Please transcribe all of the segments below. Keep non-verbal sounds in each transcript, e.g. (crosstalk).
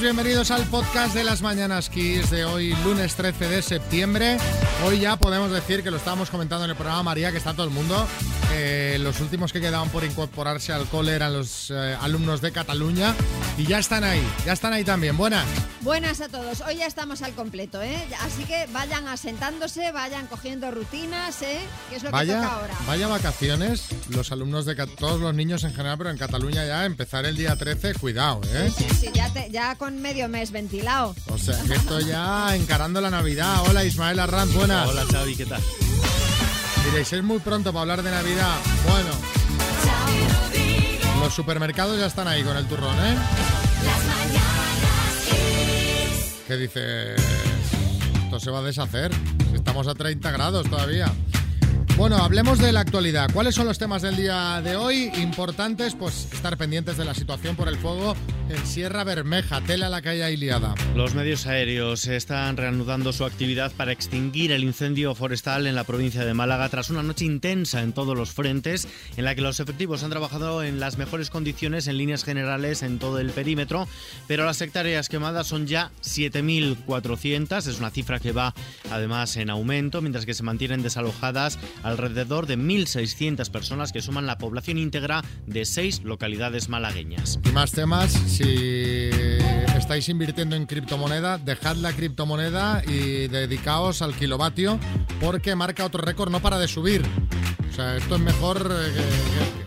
bienvenidos al podcast de las Mañanas Kiss de hoy, lunes 13 de septiembre. Hoy ya podemos decir que lo estábamos comentando en el programa María, que está todo el mundo. Eh, los últimos que quedaban por incorporarse al cole eran los eh, alumnos de Cataluña y ya están ahí, ya están ahí también. Buenas. Buenas a todos, hoy ya estamos al completo, ¿eh? Así que vayan asentándose, vayan cogiendo rutinas, ¿eh? Que es lo vaya, que toca ahora. Vaya vacaciones, los alumnos de todos los niños en general, pero en Cataluña ya empezar el día 13, cuidado, ¿eh? Sí, sí, ya, te- ya con medio mes ventilado. O sea, que esto ya encarando la Navidad. Hola Ismael Arranz, buenas. Hola Xavi, ¿qué tal? Diréis, es muy pronto para hablar de Navidad. Bueno, los supermercados ya están ahí con el turrón, ¿eh? ¿Qué dices? Esto se va a deshacer. Estamos a 30 grados todavía. Bueno, hablemos de la actualidad. ¿Cuáles son los temas del día de hoy? Importantes, pues estar pendientes de la situación por el fuego en Sierra Bermeja. Tela la que hay ahí liada. Los medios aéreos están reanudando su actividad para extinguir el incendio forestal en la provincia de Málaga tras una noche intensa en todos los frentes en la que los efectivos han trabajado en las mejores condiciones en líneas generales en todo el perímetro, pero las hectáreas quemadas son ya 7.400, es una cifra que va además en aumento, mientras que se mantienen desalojadas alrededor de 1.600 personas que suman la población íntegra de seis localidades malagueñas. Y más temas, si estáis invirtiendo en criptomoneda, dejad la criptomoneda y dedicaos al kilovatio porque marca otro récord, no para de subir. O sea, esto es mejor eh, que- que-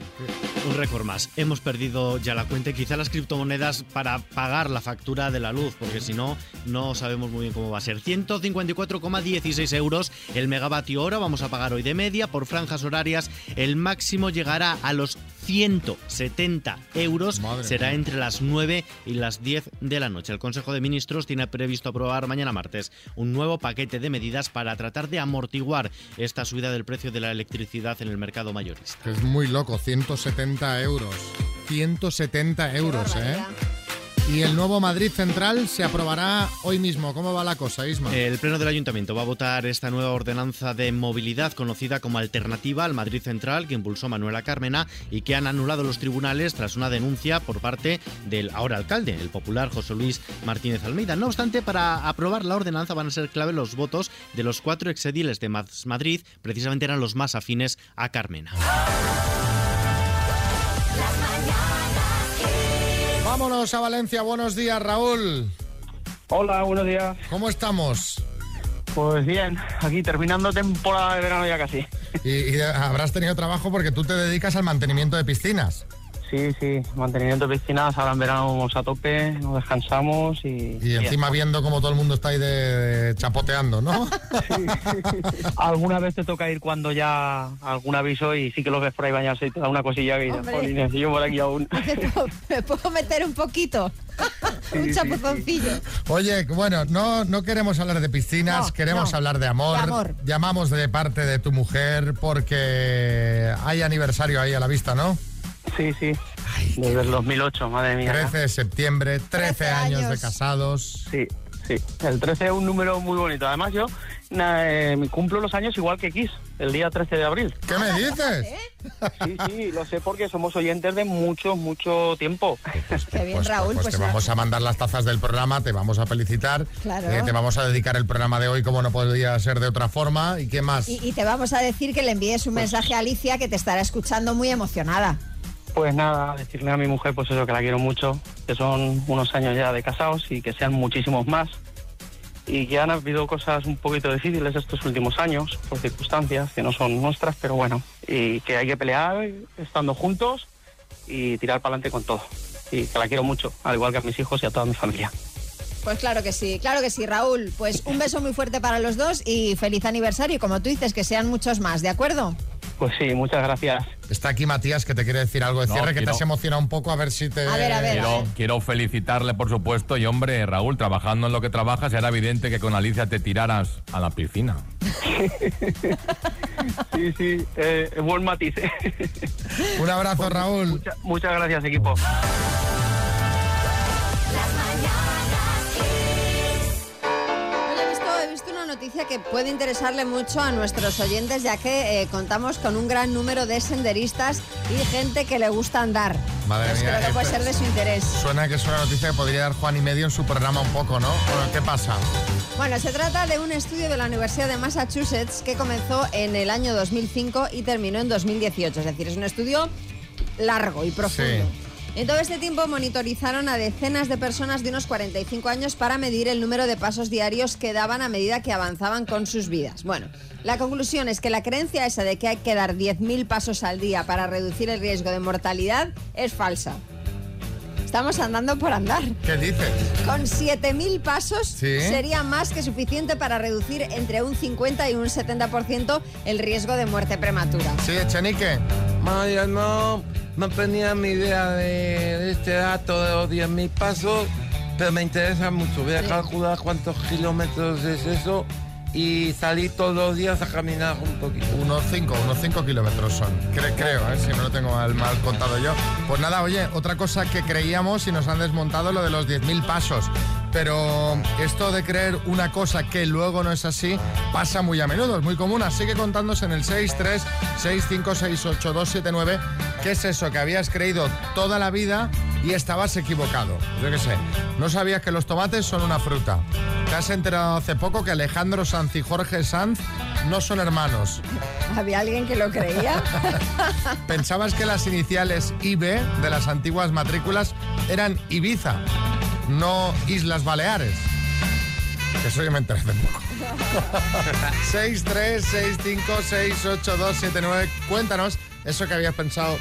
Un récord más. Hemos perdido ya la cuenta y quizá las criptomonedas para pagar la factura de la luz, porque si no, no sabemos muy bien cómo va a ser. 154,16 euros el megavatio hora. Vamos a pagar hoy de media por franjas horarias. El máximo llegará a los 170 euros. Madre Será mía. entre las 9 y las 10 de la noche. El Consejo de Ministros tiene previsto aprobar mañana martes un nuevo paquete de medidas para tratar de amortiguar esta subida del precio de la electricidad en el mercado mayorista. es muy loco, 170 euros. 170 euros, ¿eh? Y el nuevo Madrid Central se aprobará hoy mismo. ¿Cómo va la cosa, Isma? El Pleno del Ayuntamiento va a votar esta nueva ordenanza de movilidad conocida como alternativa al Madrid Central que impulsó Manuela Cármena y que han anulado los tribunales tras una denuncia por parte del ahora alcalde, el popular José Luis Martínez Almeida. No obstante, para aprobar la ordenanza van a ser clave los votos de los cuatro exediles de Madrid, precisamente eran los más afines a Carmena. Vámonos a Valencia. Buenos días, Raúl. Hola, buenos días. ¿Cómo estamos? Pues bien, aquí terminando temporada de verano ya casi. Y, y habrás tenido trabajo porque tú te dedicas al mantenimiento de piscinas. Sí, sí, mantenimiento de piscinas, ahora en verano vamos a tope, nos descansamos y... Y encima viendo cómo todo el mundo está ahí de, de chapoteando, ¿no? (laughs) Alguna vez te toca ir cuando ya algún aviso y sí que los ves por ahí bañarse y te da una cosilla que dices, Hombre. "Jolines, y yo por aquí aún. (laughs) ¿Me puedo, me puedo meter un poquito? un sí, chapuzoncillo. Oye, bueno, no, no queremos hablar de piscinas, No, queremos no. hablar de amor. De amor. Llamamos de parte de tu mujer porque hay aniversario ahí a la vista, ¿no? Sí, sí, desde el 2008, madre mía. 13 de septiembre, 13, 13 años. de casados. Sí, sí. El 13 es un número muy bonito. Además yo na- eh, cumplo los años igual que Kiss, el día 13 de abril. ¿Qué me dices? Sí, sí, lo sé porque somos oyentes de mucho, mucho tiempo. Qué bien, Pues, Raúl. pues Pues, te vamos a mandar las tazas del programa, te vamos a felicitar, Claro. eh, te vamos a dedicar el programa de hoy como no podría ser de otra forma. ¿Y qué más? y, y te vamos a decir que le envíes un mensaje a Alicia que te estará escuchando muy emocionada. Pues nada, decirle a mi mujer pues eso, que la quiero mucho, que son unos años ya de casados y que sean muchísimos más. Y que han habido cosas un poquito difíciles estos últimos años, por circunstancias que no son nuestras, pero bueno. Y que hay que pelear estando juntos y tirar para adelante con todo. Y que la quiero mucho, al igual que a mis hijos y a toda mi familia. Pues claro que sí, claro que sí, Raúl. Pues un beso muy fuerte para los dos y feliz aniversario. Y como tú dices, que sean muchos más, ¿de acuerdo? Pues sí, muchas gracias. Está aquí Matías que te quiere decir algo de No, cierre, que te has emocionado un poco, a ver si te... A ver, a ver. Quiero, quiero felicitarle, por supuesto, y hombre, Raúl, trabajando en lo que trabajas, era evidente que con Alicia te tiraras a la piscina. (laughs) Sí, sí, eh, buen matiz. Un abrazo, Raúl. Mucha- muchas gracias, equipo. Noticia que puede interesarle mucho a nuestros oyentes, ya que eh, contamos con un gran número de senderistas y gente que le gusta andar. Madre Pues mía, creo que puede ser de su interés. Suena que es una noticia que podría dar Juan y medio en su programa un poco, ¿no? Bueno, ¿qué pasa? Bueno, se trata de un estudio de la Universidad de Massachusetts que comenzó en el año 2005 y terminó en 2018. Es decir, es un estudio largo y profundo. Sí. En todo este tiempo monitorizaron a decenas de personas de unos 45 años para medir el número de pasos diarios que daban a medida que avanzaban con sus vidas. Bueno, la conclusión es que la creencia esa de que hay que dar 10.000 pasos al día para reducir el riesgo de mortalidad es falsa. Estamos andando por andar. ¿Qué dices? Con 7.000 pasos Sí. sería más que suficiente para reducir entre un 50 y un 70% el riesgo de muerte prematura. Sí, Echenique. Maya, no, no tenía ni idea de, de este dato de los 10.000 pasos, pero me interesa mucho. Voy a calcular cuántos kilómetros es eso y salir todos los días a caminar un poquito. Unos 5, unos 5 kilómetros son. Cre- creo, ¿eh? si no lo tengo mal, mal contado yo. Pues nada, oye, otra cosa que creíamos y nos han desmontado lo de los 10.000 pasos. Pero esto de creer una cosa que luego no es así pasa muy a menudo, es muy común. Así que contándose en el 636568279 qué es eso que habías creído toda la vida y estabas equivocado. Yo qué sé, no sabías que los tomates son una fruta. Te has enterado hace poco que Alejandro Sanz y Jorge Sanz no son hermanos. ¿Había alguien que lo creía? (laughs) Pensabas que las iniciales IB de las antiguas matrículas eran Ibiza, no Islas Baleares. Que Eso yo me enteré hace poco. 6, 3, 6, 5, 6, 8, 2, 7, 9. Cuéntanos eso que habías pensado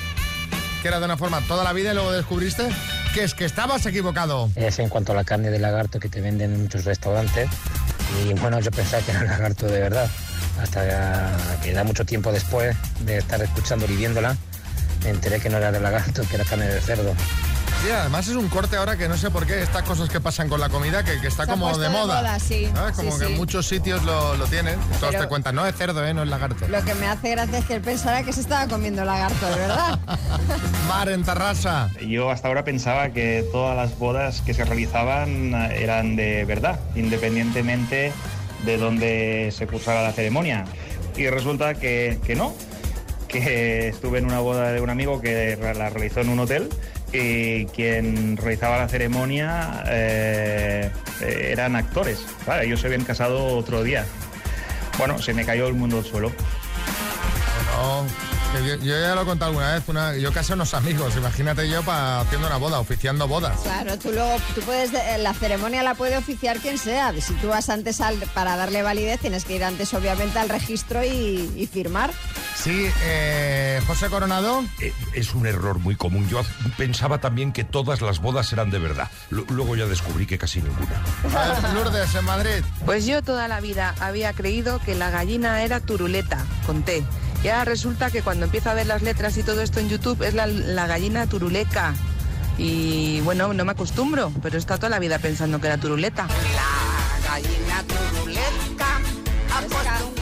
que era de una forma toda la vida y luego descubriste que es que estabas equivocado. Es en cuanto a la carne de lagarto que te venden en muchos restaurantes. Y bueno, yo pensaba que era un lagarto de verdad. Hasta que da mucho tiempo después de estar escuchando y viéndola, me enteré que no era de lagarto, que era carne de cerdo. Sí, además es un corte ahora que no sé por qué, estas cosas que pasan con la comida, que, que está Se como de de moda. sí. ¿Sabes? Como Sí, que sí. en muchos sitios lo, lo tienen. Todos Pero- te cuentan, no es cerdo, ¿eh? no es lagarto. Lo que me hace gracia es que él pensara que se estaba comiendo lagarto, de verdad. (laughs) Mar en Tarrasa. Yo hasta ahora pensaba que todas las bodas que se realizaban eran de verdad, independientemente de dónde se cursara la ceremonia. Y resulta que, que no, que estuve en una boda de un amigo que la realizó en un hotel y quien realizaba la ceremonia eh, eh, eran actores. Claro, ellos se habían casado otro día. Bueno, se me cayó el mundo al suelo. Yo, yo ya lo he contado alguna vez. Una, yo casé a unos amigos, imagínate yo pa, haciendo una boda, oficiando bodas. Claro, tú luego, tú puedes, eh, la ceremonia la puede oficiar quien sea. Si tú vas antes al, para darle validez, tienes que ir antes obviamente al registro y, y firmar. Sí, eh, José Coronado. Eh, Es un error muy común. Yo pensaba también que todas las bodas eran de verdad. Lu- Luego ya descubrí que casi ninguna. Lourdes, en Madrid. Pues yo toda la vida había creído que la gallina era turuleta, con T. Y ahora resulta que cuando empiezo a ver las letras y todo esto en YouTube es la, la gallina turuleca. Y bueno, no me acostumbro, pero he estado toda la vida pensando que era turuleta. Sí,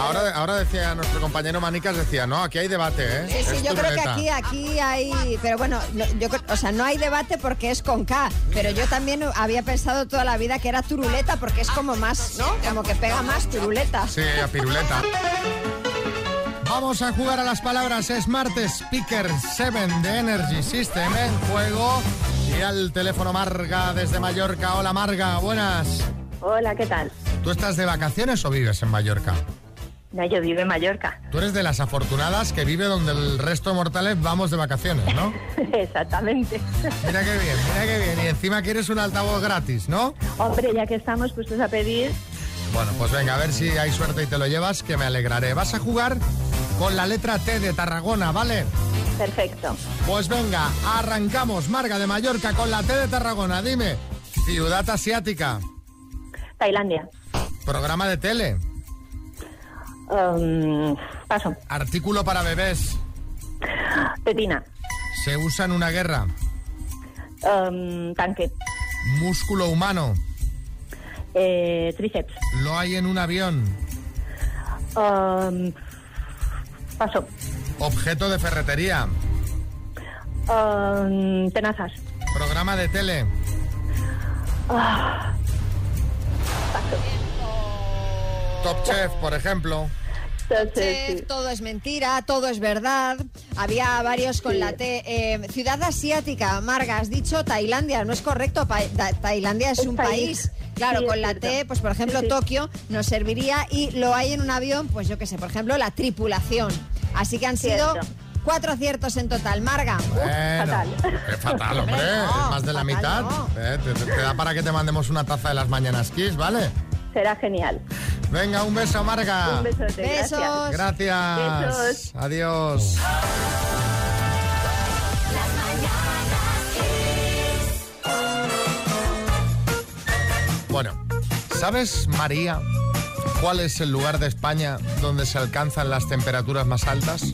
Ahora, ahora decía nuestro compañero Manicas, decía, no, aquí hay debate, ¿eh? Sí, sí, Es yo creo que aquí, aquí hay, pero bueno, no, yo, o sea, no hay debate porque es con K, pero yo también había pensado toda la vida que era turuleta porque es como más, ¿no? Como que pega más turuleta. Sí, a piruleta. Vamos a jugar a las palabras Smart Speaker 7 de Energy System en juego. Y al teléfono Marga desde Mallorca. Hola Marga, buenas. Hola, ¿qué tal? ¿Tú estás de vacaciones o vives en Mallorca? No, yo vivo en Mallorca. Tú eres de las afortunadas que vive donde el resto de mortales vamos de vacaciones, ¿no? (laughs) Exactamente. Mira qué bien, mira qué bien. Y encima quieres un altavoz gratis, ¿no? Hombre, ya que estamos puestos a pedir, Bueno, pues venga, a ver si hay suerte y te lo llevas, que me alegraré. Vas a jugar con la letra T de Tarragona, ¿vale? perfecto. Pues venga, arrancamos. Marga de Mallorca con la T de Tarragona. Dime, ciudad asiática, Tailandia. programa de tele, Um, paso. artículo para bebés, Pepina. se usa en una guerra, Um, tanque. músculo humano, Eh, tríceps. lo hay en un avión, Um, paso. objeto de ferretería, Um, tenazas. programa de tele, Ah, Top Chef, por ejemplo. Chef, todo es mentira, todo es verdad. Había varios con la T. Eh, ciudad asiática, Marga, has dicho Tailandia, no es correcto. Ta- Tailandia es, Es un país. país. Claro, Sí, con la cierto. T, pues por ejemplo Sí, sí. Tokio nos serviría y lo hay en un avión, pues yo qué sé, por ejemplo la tripulación. Así que han sido. Cuatro aciertos en total. Marga. Bueno, fatal. qué fatal, hombre. No, es más de la mitad. no. Eh, te, te da para que te mandemos una taza de las mañanas Kiss, ¿vale? Será genial. Venga, un beso, Marga. Un besote. Besos. Gracias. Gracias. Besos. Adiós. Bueno, ¿sabes, María, cuál es el lugar de España donde se alcanzan las temperaturas más altas?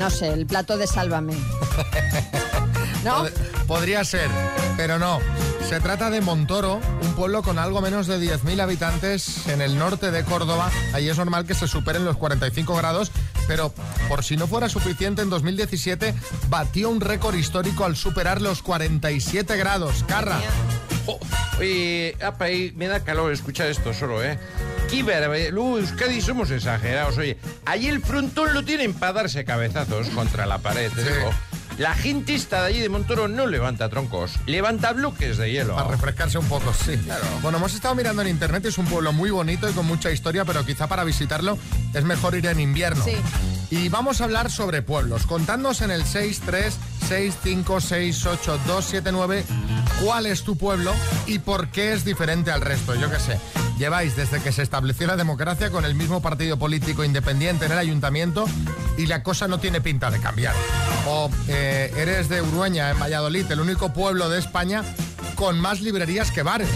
No sé, el plato de Sálvame. (laughs) ¿No? Pod- podría ser, pero no. Se trata de Montoro, un pueblo con algo menos de 10.000 habitantes en el norte de Córdoba. Ahí es normal que se superen los 45 grados, pero por si no fuera suficiente, en 2017 batió un récord histórico al superar los 47 grados. Carra. Oye, apa, ahí me da calor escuchar esto solo, ¿eh? Qué barbaridad. Luego, Euskadi somos exagerados. Oye, allí el frontón lo tienen para darse cabezazos contra la pared, Sí. La gente esta de allí de Montoro no levanta troncos, levanta bloques de hielo. Para refrescarse un poco, sí. Bueno, hemos estado mirando en internet, es un pueblo muy bonito y con mucha historia, pero quizá para visitarlo es mejor ir en invierno. Sí. Y vamos a hablar sobre pueblos. Contadnos en el 636568279 cuál es tu pueblo y por qué es diferente al resto. Yo qué sé. Lleváis desde que se estableció la democracia con el mismo partido político independiente en el ayuntamiento y la cosa no tiene pinta de cambiar. O eh, eres de Urueña, en Valladolid, el único pueblo de España con más librerías que bares.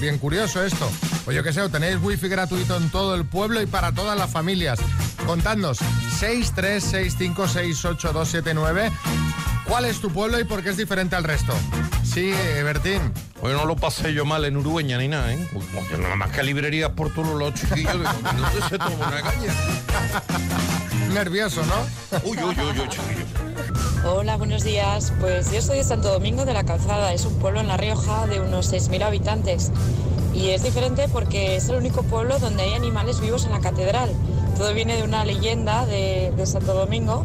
Bien curioso esto. O yo qué sé, o tenéis wifi gratuito en todo el pueblo y para todas las familias. Contadnos 636568279 cuál es tu pueblo y por qué es diferente al resto. Sí, eh, Bertín. Hoy no lo pasé yo mal en Urueña ni nada, ¿eh? Porque nada más que librerías por todos los chiquillos. Digo, ¿dónde se toma una caña? (laughs) Nervioso, ¿no? Uy, uy, uy, uy, chiquillo. Hola, buenos días. Pues yo soy de Santo Domingo de la Calzada. Es un pueblo en La Rioja de unos 6.000 habitantes. Y es diferente porque es el único pueblo donde hay animales vivos en la catedral. Todo viene de una leyenda de, de Santo Domingo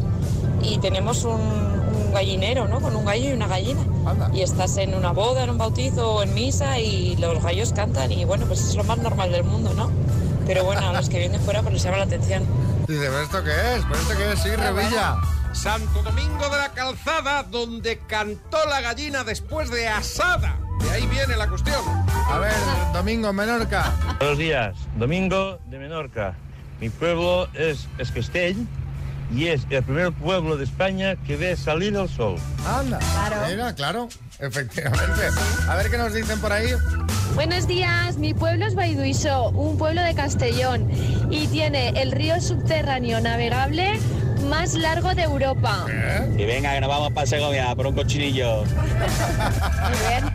y tenemos un, un gallinero, ¿no? Con un gallo y una gallina. Anda. Y estás en una boda, en un bautizo o en misa y los gallos cantan y bueno, pues es lo más normal del mundo, ¿no? Pero bueno, a los que vienen fuera pues les llama la atención. Dice, ¿pero esto qué es? ¿Pero esto qué es? Sí, Revilla. Santo Domingo de la Calzada, donde cantó la gallina después de asada. De ahí viene la cuestión. A ver, Domingo, en Menorca. Buenos días, Domingo de Menorca. Mi pueblo es Esquestell y es el primer pueblo de España que ve salir el sol. Anda. Claro. Mira, claro, efectivamente. A ver qué nos dicen por ahí. Buenos días, mi pueblo es Baiduiso, un pueblo de Castellón y tiene el río subterráneo navegable más largo de Europa. Y venga, que nos vamos para Segovia por un cochinillo. Muy bien.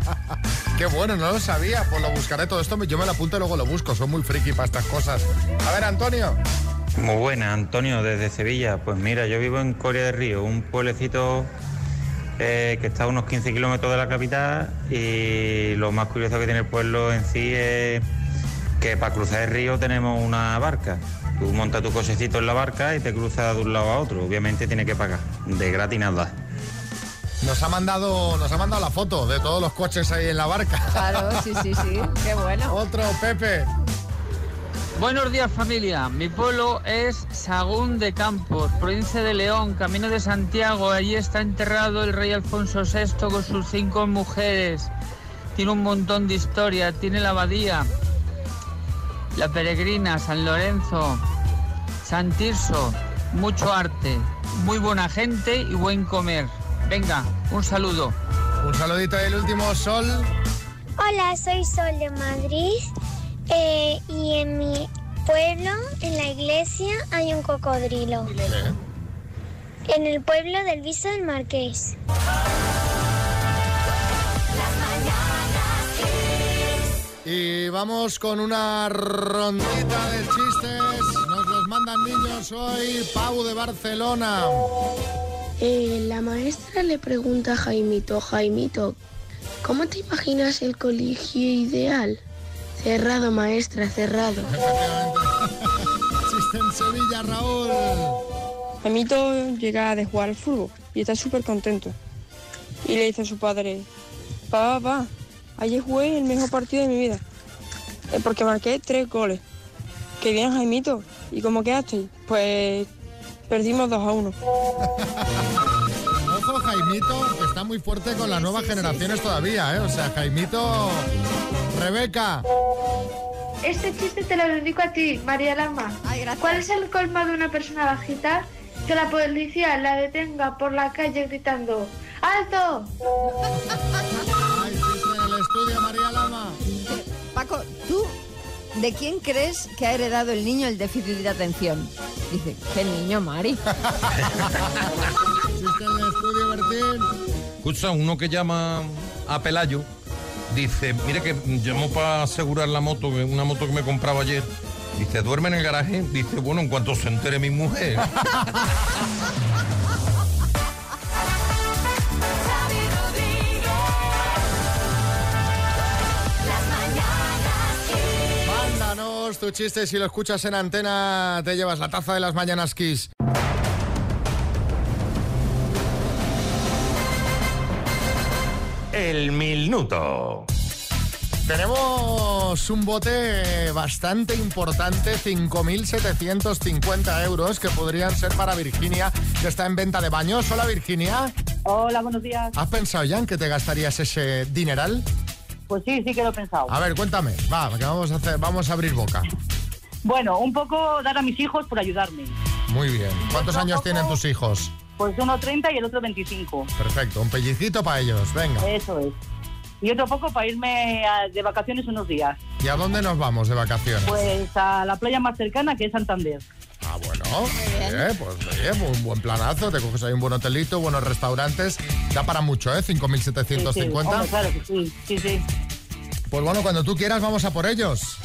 Qué bueno, no lo sabía. Pues lo buscaré todo esto. Yo me lo apunto y luego lo busco. Soy muy friki para estas cosas. A ver, Antonio. Muy buena, Antonio, desde Sevilla. Pues mira, yo vivo en Coria del Río, un pueblecito eh, que está a unos 15 kilómetros de la capital y lo más curioso que tiene el pueblo en sí es que para cruzar el río tenemos una barca. Tú montas tu cochecito en la barca y te cruzas de un lado a otro. Obviamente tiene que pagar, de gratis nada. Nos ha mandado, nos ha mandado la foto de todos los coches ahí en la barca. Claro, sí, sí, sí. (laughs) Qué bueno. Otro, Pepe. Buenos días familia, mi pueblo es Sagún de Campos, provincia de León, camino de Santiago. Allí está enterrado el rey Alfonso VI con sus cinco mujeres. Tiene un montón de historia, tiene la abadía, la peregrina, San Lorenzo, San Tirso, mucho arte, muy buena gente y buen comer. Venga, un saludo. Un saludito y el último, Sol. Hola, soy Sol de Madrid eh, y en mi pueblo, en la iglesia, hay un cocodrilo. En el pueblo del Viso del Marqués. Y vamos con una rondita de chistes. Nos los mandan niños hoy. Pau de Barcelona. Eh, la maestra le pregunta a Jaimito, Jaimito, ¿cómo te imaginas el colegio ideal? Cerrado, maestra, cerrado. En Sevilla, Raúl. Jaimito llega de jugar al fútbol y está súper contento. Y le dice a su padre, papá, papá, ayer jugué el mejor partido de mi vida. eh, Porque marqué tres goles. Qué bien, Jaimito. ¿Y cómo quedaste? Pues perdimos 2 a 1. (laughs) Ojo, Jaimito, que está muy fuerte con las nuevas generaciones todavía, ¿eh? O sea, Jaimito. Rebeca. Este chiste te lo dedico a ti, María Lama. ¿Cuál es el colmo de una persona bajita? Que la policía la detenga por la calle gritando ¡Alto! Ay, chiste en el estudio, María Lama. Paco, ¿tú de quién crees que ha heredado el niño el déficit de atención? Dice, ¿qué niño, Mari? (laughs) Escucha, uno que llama a Pelayo dice, mire que llamó para asegurar la moto, una moto que me compraba ayer. Dice, duerme en el garaje. Dice, bueno, en cuanto se entere mi mujer. (laughs) Mándanos tu chiste si lo escuchas en antena, te llevas la taza de las mañanas Kiss. El minuto. Tenemos un bote bastante importante, 5.750 euros, que podrían ser para Virginia, que está en venta de baños. Hola Virginia. Hola, buenos días. ¿Has pensado ya en que te gastarías ese dineral? Pues sí, sí que lo he pensado. A ver, cuéntame. Va, que vamos a hacer, vamos a abrir boca. Bueno, un poco dar a mis hijos por ayudarme. Muy bien. ¿Cuántos años tienen tus hijos? Pues uno 30 y el otro 25. Perfecto, un pellicito para ellos. Venga. Eso es. Y otro poco para irme a- de vacaciones unos días. ¿Y a dónde nos vamos de vacaciones? Pues a la playa más cercana que es Santander. Ah, bueno. Eh, pues oye, un buen planazo. Te coges ahí un buen hotelito, buenos restaurantes. Da para mucho, ¿eh? Sí, sí, 5.750. hombre, claro que sí, sí, sí. Pues bueno, cuando tú quieras vamos a por ellos.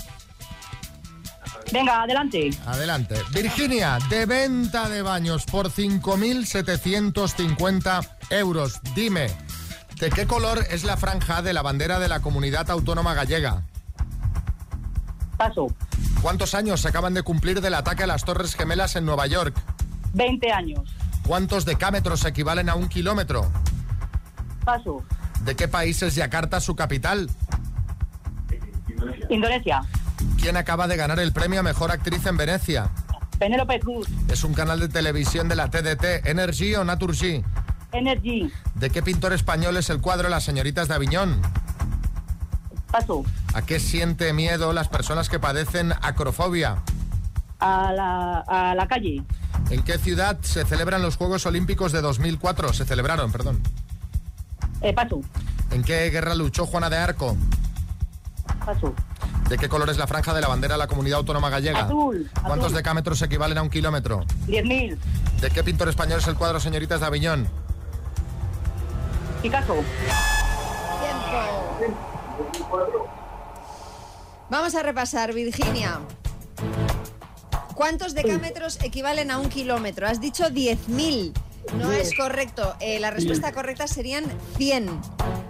Venga, adelante. Adelante. Virginia, de venta de baños por 5.750 euros. Dime, ¿de qué color es la franja de la bandera de la comunidad autónoma gallega? Paso. ¿Cuántos años se acaban de cumplir del ataque a las Torres Gemelas en Nueva York? 20 años. ¿Cuántos decámetros equivalen a un kilómetro? Paso. ¿De qué país es Yakarta su capital? Indonesia. ¿Quién acaba de ganar el premio a Mejor Actriz en Venecia? Penélope Cruz. ¿Es un canal de televisión de la TDT, Energy o Naturgy? Energy. ¿De qué pintor español es el cuadro Las señoritas de Aviñón? Paso. ¿A qué siente miedo las personas que padecen acrofobia? A la, a la calle. ¿En qué ciudad se celebran los Juegos Olímpicos de 2004? Se celebraron, perdón. Eh, paso. ¿En qué guerra luchó Juana de Arco? Paso. ¿De qué color es la franja de la bandera de la comunidad autónoma gallega? Azul, ¿Cuántos azul. decámetros equivalen a un kilómetro? 10.000. ¿De qué pintor español es el cuadro Señoritas de Aviñón? Picasso. Vamos a repasar, Virginia. ¿Cuántos decámetros equivalen a un kilómetro? Has dicho 10.000. No es correcto. Eh, la respuesta correcta serían 100.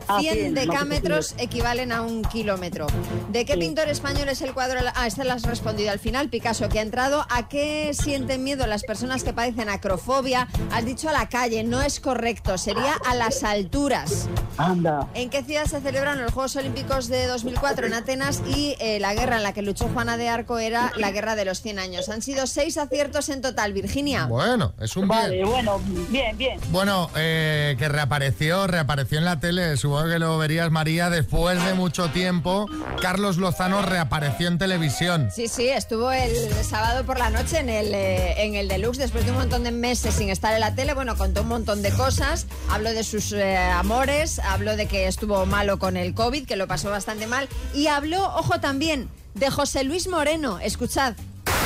Ah, 100 100, decámetros equivalen a un kilómetro. ¿De qué pintor español es el cuadro? Ah, esta la has respondido al final, Picasso, que ha entrado. ¿A qué sienten miedo las personas que padecen acrofobia? Has dicho a la calle, no es correcto. Sería a las alturas. Anda. ¿En qué ciudad se celebraron los Juegos Olímpicos de 2004? En Atenas y eh, la guerra en la que luchó Juana de Arco era la guerra de los 100 años. Han sido seis aciertos en total, Virginia. Bueno, es un Vale, bien. bueno, bien, bien. Bueno, eh, que reapareció, reapareció en la tele. Que lo verías, María, después de mucho tiempo. Carlos Lozano reapareció en televisión. Sí, sí, estuvo el sábado por la noche en el, eh, en el Deluxe después de un montón de meses sin estar en la tele. Bueno, contó un montón de cosas. Habló de sus eh, amores, habló de que estuvo malo con el COVID, que lo pasó bastante mal. Y habló, ojo también, de José Luis Moreno. Escuchad.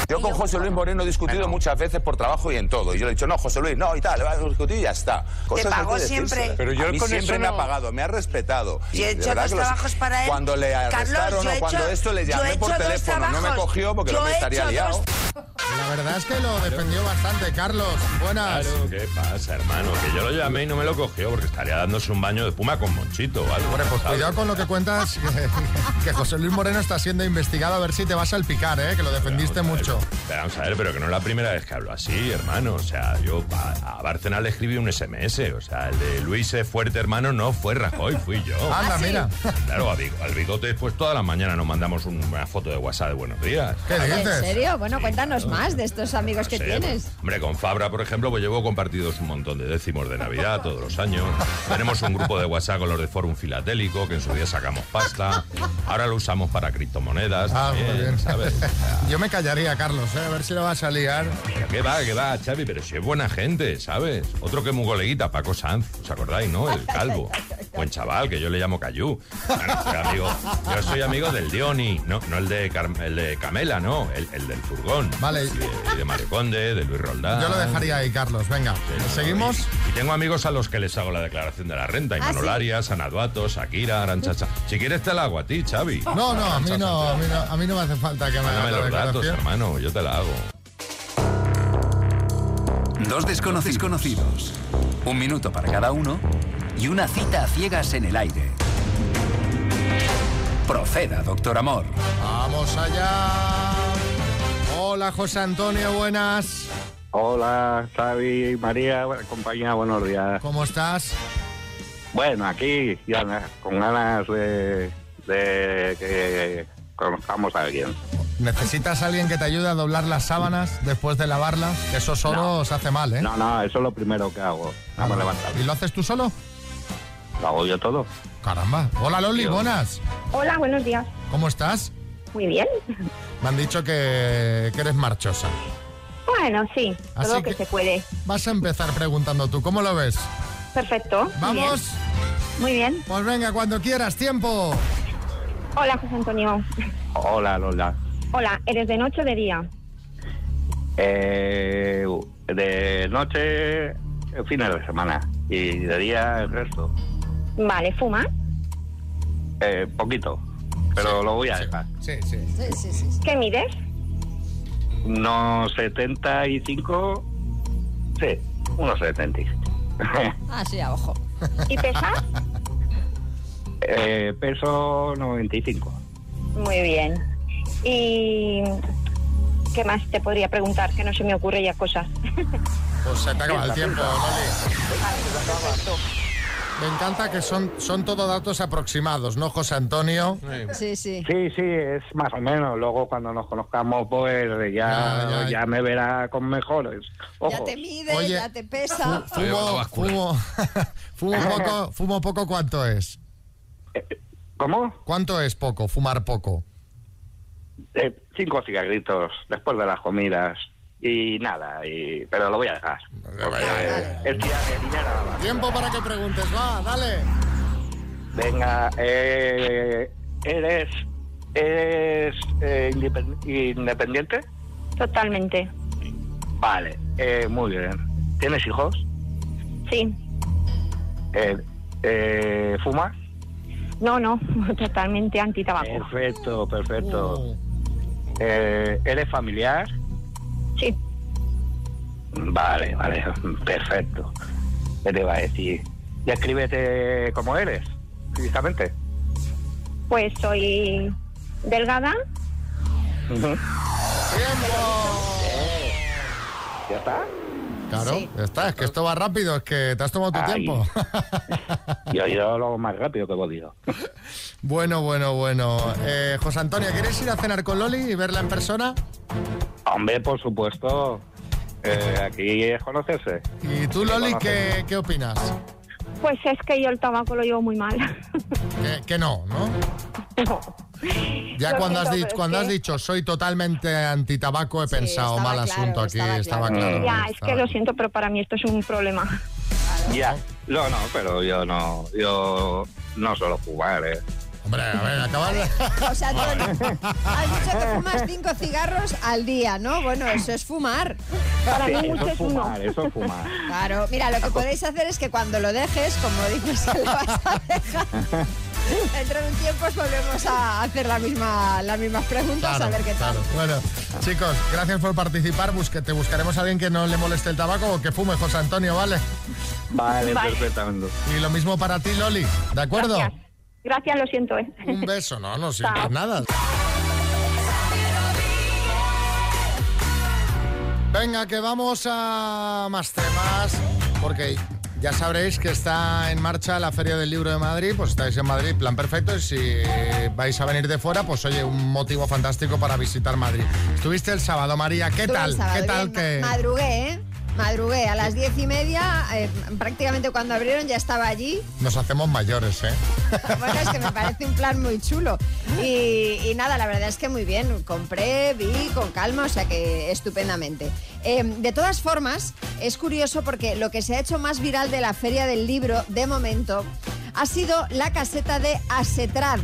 Yo con José Luis Moreno he discutido muchas veces por trabajo y en todo. Y yo le he dicho, no, José Luis, no, y tal, le vas a discutir y ya está. Cosas pagó hay que siempre. Pero yo a mí con siempre eso me ha pagado, me ha respetado. Yo he De hecho verdad dos trabajos para él. Cuando le Carlos, arrestaron yo o cuando hecho- esto le llamé por teléfono, no me cogió porque Yo no me estaría liado. dos- La verdad es que lo defendió bastante. Carlos, buenas. Claro, ¿qué pasa, hermano? Que yo lo llamé y no me lo cogió porque estaría dándose un baño de puma con Monchito o algo. Pues ¿sabes? cuidado con lo que cuentas, que, (laughs) que José Luis Moreno está siendo investigado a ver si te vas a salpicar, ¿eh? que lo defendiste mucho. Pero vamos a ver, pero que no es la primera vez que hablo así, hermano. O sea, yo a, a Bárcena le escribí un SMS. O sea, el de Luis es fuerte, hermano, no fue Rajoy, fui yo. (laughs) Anda, mira. Claro, al bigote, pues todas las mañanas nos mandamos un- una foto de WhatsApp de buenos días. ¿Qué ¿En serio? Bueno, cuéntanos más de estos amigos que Sí, tienes. pues, hombre, con Fabra, por ejemplo, pues llevo compartidos un montón de décimos de Navidad todos los años. Tenemos un grupo de WhatsApp con los de Forum Filatélico, que en su día sacamos pasta. Ahora lo usamos para criptomonedas. Ah, también, muy bien. ¿sabes? Yo me callaría, Carlos, ¿eh? a ver si lo vas a liar. ¿Qué va, qué va, Xavi? Pero si es buena gente, ¿sabes? Otro que es muy coleguita, Paco Sanz, ¿os acordáis, no? El calvo. Buen chaval, que yo le llamo Cayú. Bueno, soy amigo, yo soy amigo del Dioni, no, no el de, Car- el de Camela, no, el, el del furgón. Vale. Y de, y de Mario Conde, de Luis Roldán. Yo lo dejaría ahí, Carlos. Venga, ¿seguimos? Y tengo amigos a los que les hago la declaración de la renta. Imanol sí? Arias, Ana Duato, Shakira, Aranchacha. Si quieres te la hago a ti, Xavi. No, no, a mí no, a mí no, a mí no me hace falta que me hagas la los datos, hermano, yo te la hago. Dos desconocidos conocidos. Un minuto para cada uno y una cita a ciegas en el aire. Proceda, doctor Amor. Vamos allá. Hola, José Antonio, buenas. Hola, Xavi, María, compañía, buenos días. ¿Cómo estás? Bueno, aquí ya con ganas de, de que conozcamos a alguien. ¿Necesitas a alguien que te ayude a doblar las sábanas después de lavarlas? Eso solo se hace mal, ¿eh? No, no, eso es lo primero que hago. Me levantar. ¿Y lo haces tú solo? Lo hago yo todo. Caramba. Hola, Loli, Yo. buenas. Hola, buenos días. ¿Cómo estás? Muy bien. Me han dicho que, que eres marchosa. Bueno, sí, Así todo lo que, que- se puede. Vas a empezar preguntando tú, ¿cómo lo ves? Perfecto. muy ¿Vamos? bien. Muy bien. Pues venga, cuando quieras, tiempo. Hola, José Antonio. Hola, Lola. Hola, ¿eres de noche o de día? Eh, de noche, fines de semana. Y de día, el resto. Vale, ¿fuma? Eh, poquito. Pero lo voy a dejar. Sí, sí. Sí, sí, sí. ¿Qué mides? Unos 75. Sí, unos 75. (laughs) Ah, sí, abajo. ¿Y pesas? eh, peso 95. Muy bien. ¿Y qué más te podría preguntar? Que no se me ocurre ya cosas. Pues se te acaba el tiempo, Loli. Me encanta que son, son todo datos aproximados, ¿no, José Antonio? Sí, sí. Sí, sí, es más o menos. Luego cuando nos conozcamos, pues ya, Ya, ya. ya me verá con mejores Ya ojos. te mide, Oye, ya te pesa. Fumo, fumo, (laughs) fumo poco, fumo poco, ¿cuánto es? ¿Cómo? ¿Cuánto es poco, fumar poco? Eh, cinco cigarritos después de las comidas y nada, y, pero lo voy a dejar. Dinero. Tiempo para que preguntes, va, dale. Venga, eh, ¿eres, eres eh, independ- independiente? Totalmente. Vale, eh, muy bien. ¿Tienes hijos? Sí. Eh, eh, ¿Fumas? No, no, (laughs) totalmente antitabaco. Perfecto, perfecto. Eh, ¿Eres familiar? Sí. Vale, vale, (laughs) perfecto. ¿Qué te iba a decir? Descríbete cómo eres, físicamente. Pues soy delgada, ¿Ya está? Claro, Sí. ya está, es que esto va rápido, es que te has tomado tu Ay. tiempo. (laughs) Yo, yo lo hago más rápido que he podido. bueno, bueno, bueno. Eh, José Antonio, ¿quieres ir a cenar con Loli y verla en persona? Hombre, por supuesto. Eh, aquí es conocerse. ¿Y tú, Loli, qué, qué opinas? pues es que yo el tabaco lo llevo muy mal. Que, que no, ¿no? No. Ya Lo cuando, has, dicho, has soy totalmente antitabaco, he pensado mal asunto aquí, estaba claro. Ya, es estaba que lo siento, pero para mí esto es un problema. Ya. No, no, pero yo no. Yo no suelo fumar, ¿eh? Hombre, a ver, acabas de... José Antonio, has dicho que fumas cinco cigarros al día, ¿no? Bueno, eso es fumar. Para Sí, mí eso mucho es es uno. fumar, eso es fumar. Claro, mira, lo que podéis hacer es que cuando lo dejes, como dices que lo vas a dejar, (laughs) Dentro de un tiempo volvemos a hacer la misma, las mismas preguntas, a ver qué tal. Claro. Bueno, chicos, gracias por participar. Busque- te buscaremos a alguien que no le moleste el tabaco o que fume, José Antonio, ¿vale? Vale, Vale. perfectamente. Y lo mismo para ti, Loli, ¿de acuerdo? Gracias. Gracias, lo siento, ¿eh? Un beso, no, no sientes Chao. nada. Venga, que vamos a más temas, porque ya sabréis que está en marcha la Feria del Libro de Madrid, pues estáis en Madrid, plan perfecto, y si vais a venir de fuera, pues oye, un motivo fantástico para visitar Madrid. Estuviste el sábado, María, ¿qué Estuve tal? el sábado, ¿Qué tal bien, que...? ma- Madrugué, ¿eh? Madrugué. A las diez y media, eh, prácticamente cuando abrieron ya estaba allí. Nos hacemos mayores, ¿eh? (laughs) Bueno, es que me parece un plan muy chulo. Y, y nada, la verdad es que muy bien. Compré, vi con calma, o sea que estupendamente. Eh, de todas formas, es curioso porque lo que se ha hecho más viral de la Feria del Libro, de momento, ha sido la caseta de ASETRAD,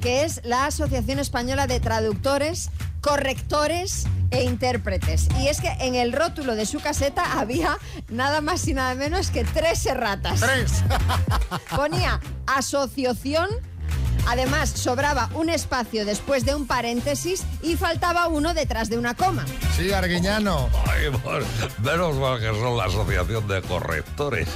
que es la Asociación Española de Traductores, Correctores e Intérpretes. Y es que en el rótulo de su caseta había nada más y nada menos que tres erratas. ¡Tres! Ponía asociación. Además, sobraba un espacio después de un paréntesis y faltaba uno detrás de una coma. Sí, Arguiñano. Ay, por- menos mal que son la asociación de correctores.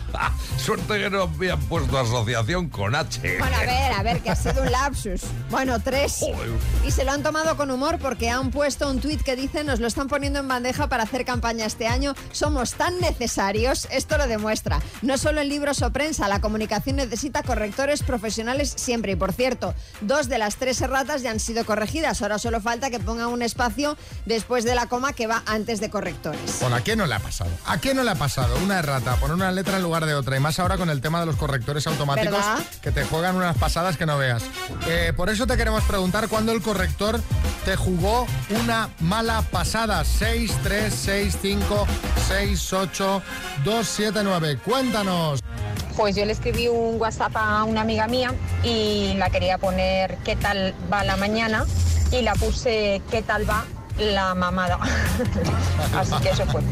(laughs) Suerte que no habían puesto asociación con H. Bueno, a ver, a ver, que ha sido un lapsus. Bueno, tres. Joder. Y se lo han tomado con humor porque han puesto un tuit que dice nos lo están poniendo en bandeja para hacer campaña este año. Somos tan necesarios, esto lo demuestra. No solo en libros o prensa, la comunicación necesita correctores profesionales siempre. Y por cierto, dos de las tres erratas ya han sido corregidas. Ahora solo falta que pongan un espacio después de la coma que va antes de correctores. Bueno, ¿a quién no le ha pasado? ¿A quién no le ha pasado? Una errata, poner una letra en lugar de otra. Y más ahora con el tema de los correctores automáticos ¿Verdad? que te juegan unas pasadas que no veas. Eh, por eso te queremos preguntar cuándo el corrector te jugó una mala pasada. 6, 3, 6, 5, 6, 8, 2, 7, 9. Cuéntanos. Pues yo le escribí un WhatsApp a una amiga mía y la quería poner qué tal va la mañana y la puse qué tal va la mamada. (laughs) Así que eso fue.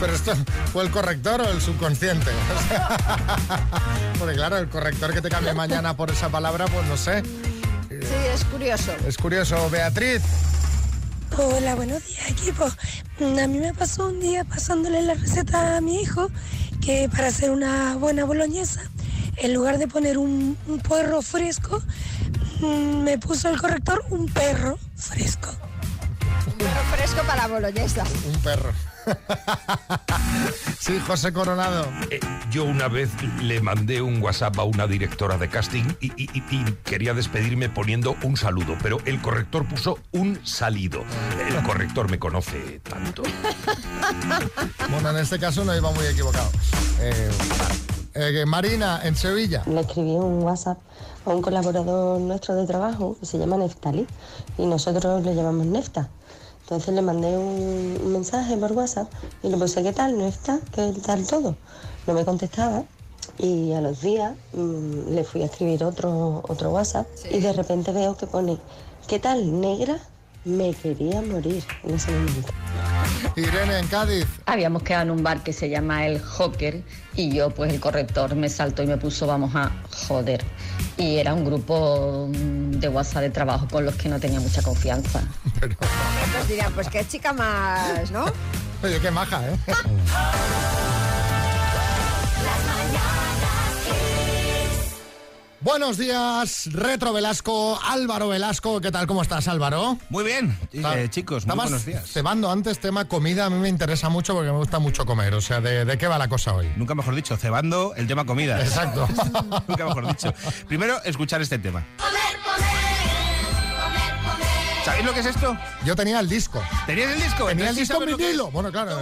Pero esto fue el corrector o el subconsciente. O (laughs) sea, Porque claro, el corrector que te cambie mañana por esa palabra, pues no sé. Sí, es curioso. Es curioso. Beatriz. Hola, buenos días, equipo. Mm, A mí me pasó un día pasándole la receta a mi hijo que para hacer una buena boloñesa, en lugar de poner un, un puerro fresco, mm, me puso el corrector un perro fresco. Un perro fresco para la boloñesa. Un perro. (laughs) sí, José Coronado. Eh, yo una vez le mandé un WhatsApp a una directora de casting y, y- y- y quería despedirme poniendo un saludo, pero el corrector puso un salido. El corrector me conoce tanto. (laughs) Bueno, en este caso no iba muy equivocado. Eh, eh, Marina, en Sevilla. Le escribí un WhatsApp a un colaborador nuestro de trabajo que se llama Neftali y nosotros le llamamos Nefta. Entonces le mandé un, un mensaje por WhatsApp y le puse ¿qué tal Nefta? ¿Qué tal todo? No me contestaba y a los días mm, le fui a escribir otro, otro WhatsApp y de repente veo que pone ¿qué tal negra? Me quería morir en ese momento. Irene, en Cádiz. Habíamos quedado en un bar que se llama El Joker y yo, pues el corrector me saltó y me puso vamos a joder. Y era un grupo mm, de WhatsApp de trabajo con los que no tenía mucha confianza. Otros dirían, pues qué chica más, ¿no? Oye, qué maja, ¿eh? Buenos días, Retro Velasco, Álvaro Velasco. ¿Qué tal? ¿Cómo estás, Álvaro? Muy bien, eh, chicos, muy buenos días. cebando antes tema comida. A mí me interesa mucho porque me gusta mucho comer. O sea, ¿de, de qué va la cosa hoy? Nunca mejor dicho, cebando el tema comida. Exacto. (laughs) Nunca mejor dicho. Primero, escuchar este tema. ¿Sabéis lo que es esto? Yo tenía el disco. ¿Tenías el disco? Tenía el Entonces, ¿sí disco en que vinilo. Bueno, claro.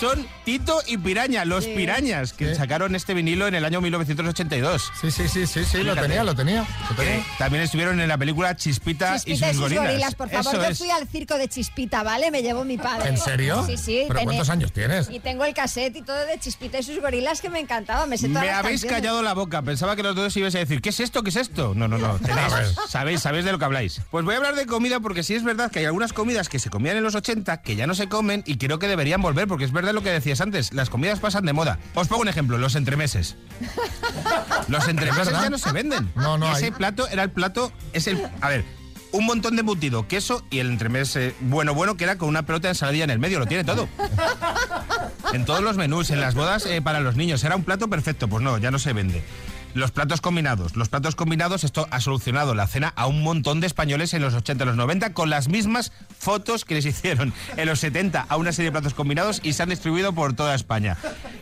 Son Tito y Piraña, los Sí. Pirañas, que sacaron este vinilo en el año 1982. Sí, sí, sí, sí, sí, lo tenía, lo tenía. lo tenía. Que también estuvieron en la película Chispita, Chispita y sus gorilas. por favor. Eso Yo es. fui al circo de Chispita, ¿vale? Me llevó mi padre. ¿En serio? Sí, sí. ¿Pero tené- cuántos años tienes? Y tengo el cassette y todo de Chispita y sus gorilas que me encantaba. Me sé todas Me las habéis canciones. callado la boca. Pensaba que los dos ibais a decir, ¿qué es esto? ¿Qué es esto? No, no, no. (laughs) Tenéis, sabéis, sabéis de lo que habláis. Pues voy a hablar de comida porque sí es verdad que hay algunas comidas que se comían en los 80 que ya no se comen y creo que deberían volver porque es verdad lo que decías antes, las comidas pasan de moda. Os pongo un ejemplo, los entremeses. Los entremeses ya no se venden. No, no Y ese hay. plato era el plato, es el, a ver, un montón de embutido, queso y el entremés eh, bueno, bueno, que era con una pelota de ensaladilla en el medio, lo tiene todo. En todos los menús, en las bodas eh, para los niños, era un plato perfecto, pues no, ya no se vende. Los platos combinados. Los platos combinados, esto ha solucionado la cena a un montón de españoles en los 80 y los 90 con las mismas fotos que les (laughs) hicieron en los 70 a una serie de platos combinados y se han distribuido por toda España.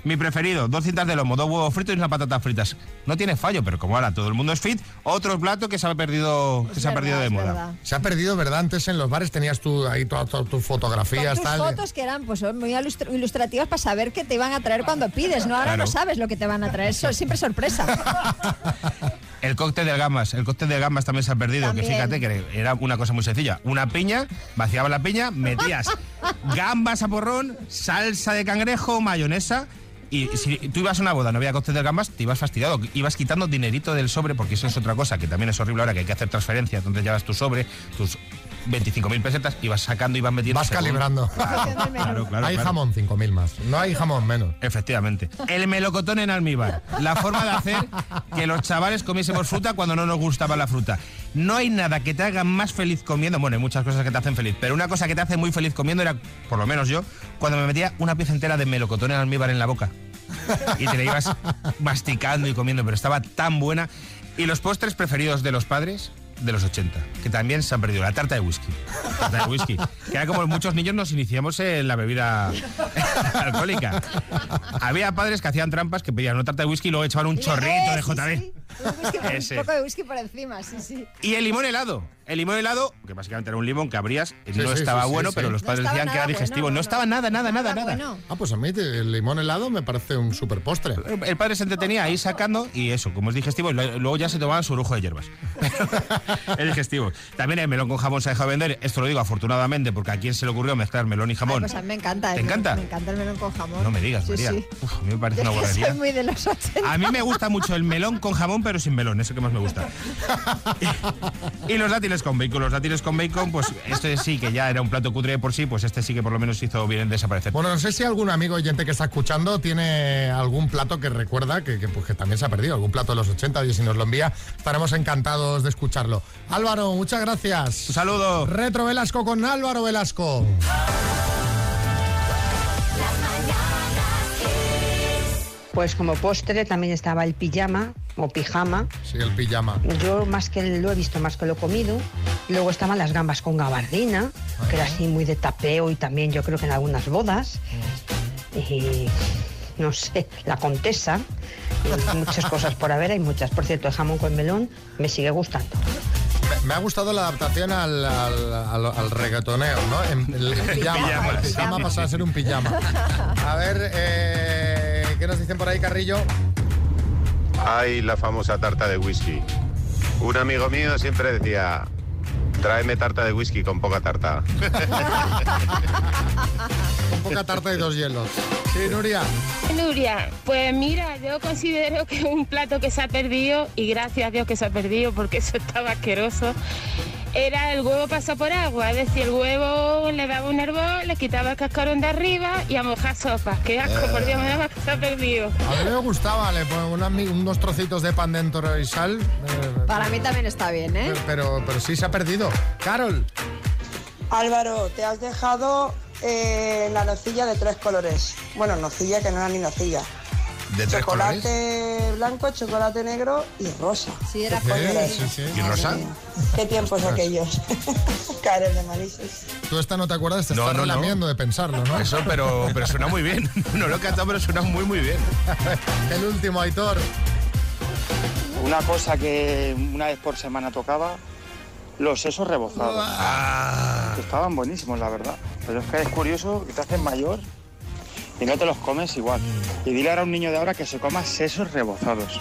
Mi preferido, dos cintas de lomo, dos huevos fritos y unas patatas fritas. No tiene fallo, pero como ahora todo el mundo es fit, otro plato que se ha perdido, que se ha perdido de moda. Se ha perdido, ¿verdad? Antes en los bares tenías tú ahí todas tus fotografías, Tus tal. fotos que eran pues muy ilustr- ilustrativas para saber qué te iban a traer cuando pides, ¿no? Ahora Claro. no sabes lo que te van a traer, eso es siempre sorpresa. (laughs) (laughs) El cóctel de gambas, el cóctel de gambas también se ha perdido, También. que fíjate que era una cosa muy sencilla. Una piña, vaciabas la piña, metías (laughs) gambas a porrón, salsa de cangrejo, mayonesa. Y si tú ibas a una boda, no había cóctel de gambas, te ibas fastidiado. Ibas quitando dinerito del sobre, porque eso es otra cosa que también es horrible ahora que hay que hacer transferencia. Entonces llevas tu sobre, tus 25.000 pesetas, ibas sacando, ibas metiendo. Vas según- calibrando. (laughs) Claro, claro, hay claro. jamón, 5.000 más. No hay jamón menos. Efectivamente. El melocotón en almíbar. La forma de hacer que los chavales comiésemos fruta cuando no nos gustaba la fruta. No hay nada que te haga más feliz comiendo. Bueno, hay muchas cosas que te hacen feliz, pero una cosa que te hace muy feliz comiendo era, por lo menos yo, cuando me metía una pieza entera de melocotón en almíbar en la boca. Y te la ibas masticando y comiendo, pero estaba tan buena. Y los postres preferidos de los padres de los 80, que también se han perdido. La tarta de whisky. Tarta de whisky. Que era como muchos niños nos iniciamos en la bebida (laughs) alcohólica. Había padres que hacían trampas, que pedían una tarta de whisky y luego echaban un chorrito de Sí, JB. Un, whisky- un Ese. poco de whisky por encima, sí, sí. Y el limón helado. El limón helado, que básicamente era un limón que abrías, Sí, no sí, estaba sí, bueno, sí. pero los padres decían que era digestivo. bueno, no, no, estaba nada, nada, nada, nada. Bueno. Ah, pues a mí el limón helado me parece un super postre. El padre se entretenía ahí sacando y eso, como es digestivo, luego ya se tomaban su lujo de hierbas. (laughs) es digestivo. También el melón con jamón se ha dejado de vender. Esto lo digo afortunadamente porque a quién se le ocurrió mezclar melón y Ay, jamón. pues a mí me encanta. ¿Te el- encanta? Me encanta el melón con jamón. No me digas, sí, María. Sí. Uf, a mí me parece (laughs) una Yo guarrería. soy muy de los 80. A mí me gusta mucho el melón con jamón, pero sin melón, eso que más me gusta. Y los dátiles con bacon, los dátiles con bacon, pues este sí que ya era un plato cutre de por sí, pues este sí que por lo menos hizo bien en desaparecer. Bueno, no sé si algún amigo oyente que está escuchando tiene algún plato que recuerda que, que, pues, que también se ha perdido, algún plato de los 80 y si nos lo envía estaremos encantados de escucharlo. Álvaro, muchas gracias. Un saludo. Retro Velasco con Álvaro Velasco. Pues como postre también estaba el pijama o pijama. Sí, el pijama. Yo más que lo he visto, más que lo he comido. Luego estaban las gambas con gabardina, que era así muy de tapeo y también yo creo que en algunas bodas. Y no sé, la contesa. y muchas cosas por haber, hay muchas. Por cierto, el jamón con melón me sigue gustando. Me, ha gustado la adaptación al, al, al- al reggaetoneo, ¿no? En, el pijama. Pijama, El pijama sí, pasa a ser un pijama. A ver, eh, ¿qué nos dicen por ahí, Carrillo? Hay la famosa tarta de whisky. Un amigo mío siempre decía, tráeme tarta de whisky con poca tarta. (laughs) Con poca tarta y dos hielos. Sí, Nuria. Nuria, pues mira, yo considero que un plato que se ha perdido, y gracias a Dios que se ha perdido porque eso estaba asqueroso, era el huevo pasado por agua. Es decir, el huevo le daba un hervor, le quitaba el cascarón de arriba y a mojar sopas. Qué asco, por Dios, me da que se ha perdido. A mí me gustaba, le mi- unos trocitos de pan dentro y sal. eh, Para mí también está bien, ¿eh? pero, pero sí se ha perdido. Carol. Álvaro, te has dejado eh, la nocilla de tres colores. Bueno, nocilla que no era ni nocilla. ¿De tres chocolate blanco, chocolate negro y rosa. Sí, era Sí, colores. sí, sí. ¿Y rosa? Qué tiempos aquellos. (laughs) Karen de Manises. Tú esta no te acuerdas, te No, estás no, no. relamiendo de pensarlo, ¿no? Eso, pero, pero suena muy bien. (laughs) No lo he cantado, pero suena muy, muy bien. (laughs) El último, Aitor. Una cosa que una vez por semana tocaba, los sesos rebozados. Que estaban buenísimos, la verdad. Pero es que es curioso que te hacen mayor y no te los comes igual. Y dile ahora a un niño de ahora que se coma sesos rebozados.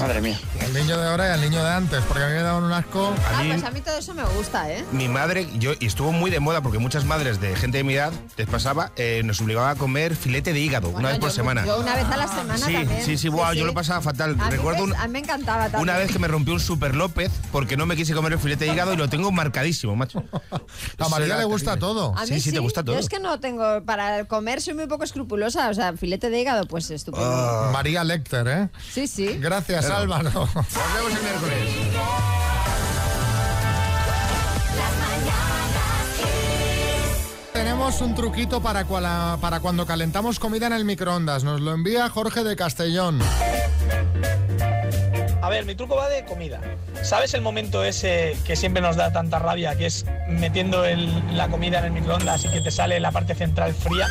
Madre mía. El niño de ahora y el niño de antes, porque a mí me daban un asco. Ah, pues a mí todo eso me gusta, ¿eh? Mi madre, yo, y estuvo muy de moda porque muchas madres de gente de mi edad les pasaba, eh, nos obligaba a comer filete de hígado una vez por yo, semana. Yo una vez a la semana sí, también. sí, sí, guau, yo lo pasaba fatal. A mí, Recuerdo me, un- a mí me encantaba también. una vez que me rompió un Super López porque no me quise comer el filete de hígado y lo tengo marcadísimo, macho. A María le gusta todo. A mí Sí, sí, te gusta todo. Yo es que no tengo, para comer soy muy poco escrupulosa, o sea, filete de hígado, pues estupendo. Ah. María Lecter, ¿eh? Sí, sí. Gracias, Claro. Álvaro. Nos vemos el miércoles. Tenemos un truquito para, cuala- para cuando calentamos comida en el microondas. Nos lo envía Jorge de Castellón. A ver, mi truco va de comida. ¿Sabes el momento ese que siempre nos da tanta rabia, que es metiendo el- la comida en el microondas y que te sale la parte central fría?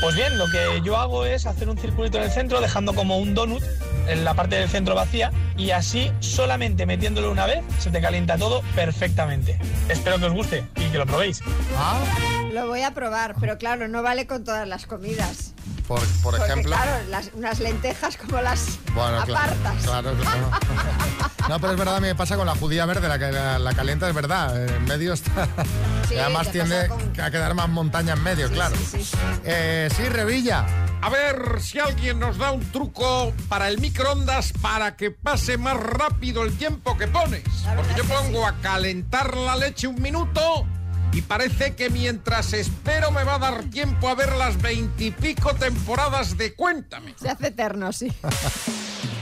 Pues bien, lo que yo hago es hacer un circulito en el centro, dejando como un donut en la parte del centro vacía y así solamente metiéndolo una vez se te calienta todo perfectamente. Espero que os guste y que lo probéis. Lo voy a probar, pero claro, no vale con todas las comidas. Por, por Porque, ejemplo. claro, las, unas lentejas como las Bueno, claro, apartas. claro, claro. No, pero es verdad, a mí me pasa con la judía verde, la que la, la calienta es verdad. En medio está. Sí, y además tiende a quedar más montaña en medio, claro. Eh, sí, Revilla. A ver si alguien nos da un truco para el microondas para que pase más rápido el tiempo que pones. Porque yo pongo a calentar la leche un minuto y parece que mientras espero me va a dar tiempo a ver las veintipico temporadas de Cuéntame. Se hace eterno, sí. (laughs)